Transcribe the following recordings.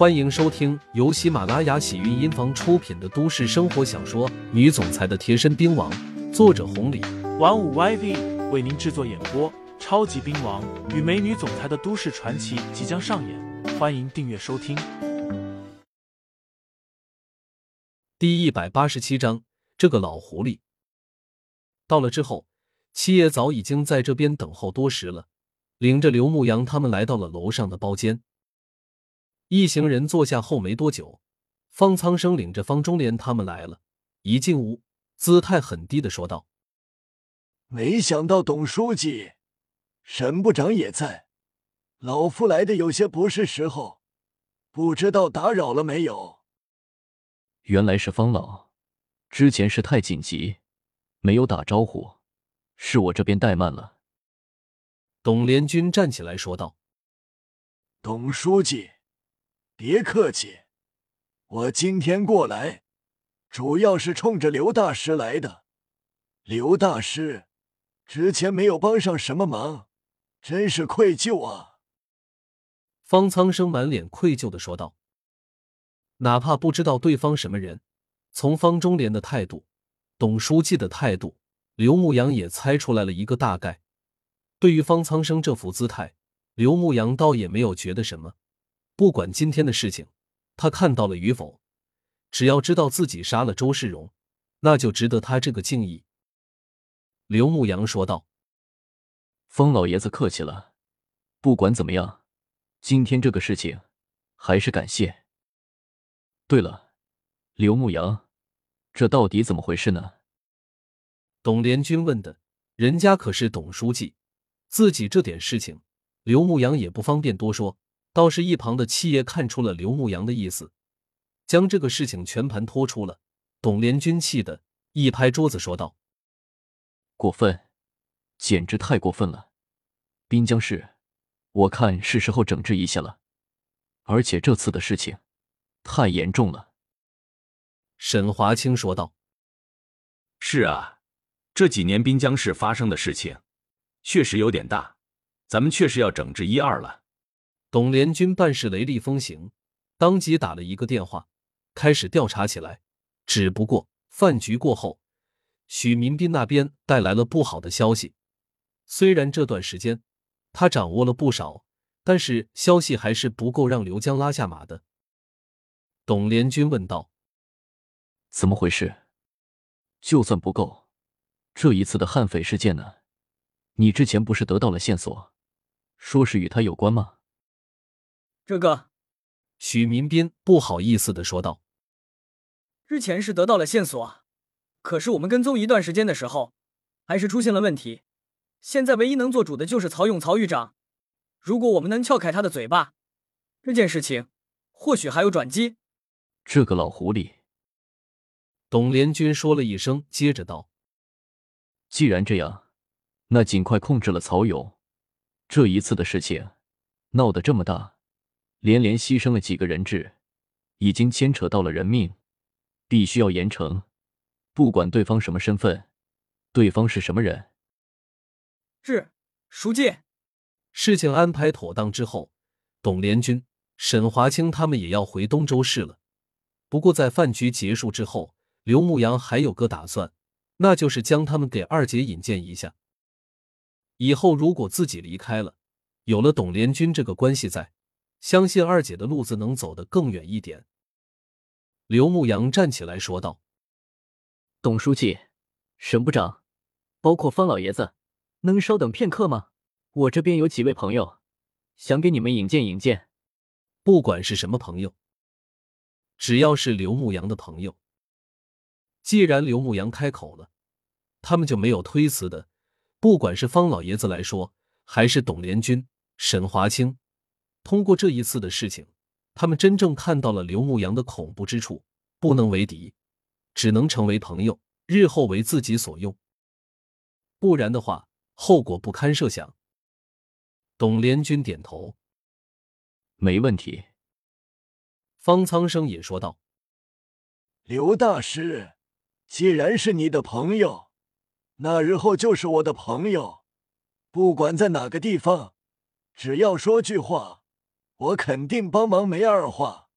欢迎收听由喜马拉雅喜韵音房出品的都市生活小说《女总裁的贴身兵王》，作者红礼，玩五 YV 为您制作演播。超级兵王与美女总裁的都市传奇即将上演，欢迎订阅收听。第一百八十七章，这个老狐狸到了之后，七爷早已经在这边等候多时了，领着刘牧阳他们来到了楼上的包间。一行人坐下后没多久，方苍生领着方中莲他们来了。一进屋，姿态很低的说道：“没想到董书记、沈部长也在，老夫来的有些不是时候，不知道打扰了没有？”原来是方老，之前事太紧急，没有打招呼，是我这边怠慢了。董连军站起来说道：“董书记。”别客气，我今天过来，主要是冲着刘大师来的。刘大师之前没有帮上什么忙，真是愧疚啊！方苍生满脸愧疚的说道。哪怕不知道对方什么人，从方中莲的态度、董书记的态度，刘牧阳也猜出来了一个大概。对于方苍生这副姿态，刘牧阳倒也没有觉得什么。不管今天的事情，他看到了与否，只要知道自己杀了周世荣，那就值得他这个敬意。刘牧阳说道：“方老爷子客气了，不管怎么样，今天这个事情还是感谢。对了，刘牧阳，这到底怎么回事呢？”董连军问的，人家可是董书记，自己这点事情，刘牧阳也不方便多说。倒是一旁的七爷看出了刘牧阳的意思，将这个事情全盘托出了。董连军气的一拍桌子说道：“过分，简直太过分了！滨江市，我看是时候整治一下了。而且这次的事情太严重了。”沈华清说道：“是啊，这几年滨江市发生的事情确实有点大，咱们确实要整治一二了。”董连军办事雷厉风行，当即打了一个电话，开始调查起来。只不过饭局过后，许民斌那边带来了不好的消息。虽然这段时间他掌握了不少，但是消息还是不够让刘江拉下马的。董连军问道：“怎么回事？就算不够，这一次的悍匪事件呢？你之前不是得到了线索，说是与他有关吗？”这个，许民斌不好意思的说道：“之前是得到了线索，可是我们跟踪一段时间的时候，还是出现了问题。现在唯一能做主的就是曹勇曹狱长。如果我们能撬开他的嘴巴，这件事情或许还有转机。”这个老狐狸，董连军说了一声，接着道：“既然这样，那尽快控制了曹勇。这一次的事情闹得这么大。”连连牺牲了几个人质，已经牵扯到了人命，必须要严惩。不管对方什么身份，对方是什么人。是，书记。事情安排妥当之后，董连军、沈华清他们也要回东州市了。不过在饭局结束之后，刘牧阳还有个打算，那就是将他们给二姐引荐一下。以后如果自己离开了，有了董连军这个关系在。相信二姐的路子能走得更远一点。刘牧阳站起来说道：“董书记、沈部长，包括方老爷子，能稍等片刻吗？我这边有几位朋友，想给你们引荐引荐。不管是什么朋友，只要是刘牧阳的朋友，既然刘牧阳开口了，他们就没有推辞的。不管是方老爷子来说，还是董连军、沈华清。”通过这一次的事情，他们真正看到了刘牧阳的恐怖之处。不能为敌，只能成为朋友，日后为自己所用。不然的话，后果不堪设想。董连军点头，没问题。方苍生也说道：“刘大师，既然是你的朋友，那日后就是我的朋友。不管在哪个地方，只要说句话。”我肯定帮忙，没二话。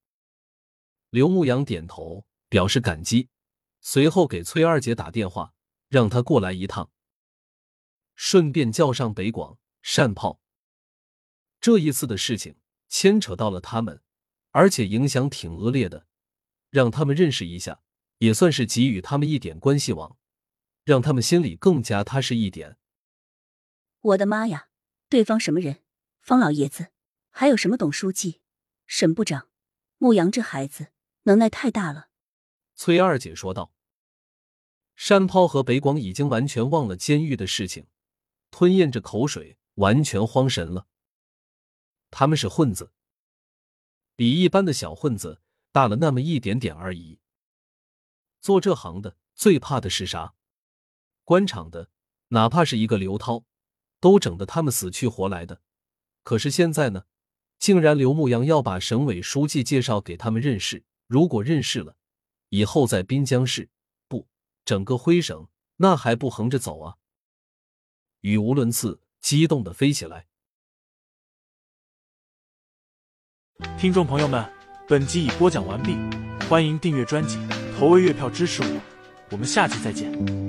刘牧阳点头表示感激，随后给崔二姐打电话，让她过来一趟，顺便叫上北广、善炮。这一次的事情牵扯到了他们，而且影响挺恶劣的，让他们认识一下，也算是给予他们一点关系网，让他们心里更加踏实一点。我的妈呀，对方什么人？方老爷子，还有什么董书记、沈部长？牧羊这孩子能耐太大了。崔二姐说道。山涛和北广已经完全忘了监狱的事情，吞咽着口水，完全慌神了。他们是混子，比一般的小混子大了那么一点点而已。做这行的最怕的是啥？官场的，哪怕是一个刘涛，都整得他们死去活来的。可是现在呢，竟然刘牧阳要把省委书记介绍给他们认识。如果认识了，以后在滨江市不整个徽省，那还不横着走啊？语无伦次，激动的飞起来。听众朋友们，本集已播讲完毕，欢迎订阅专辑，投喂月票支持我，我们下期再见。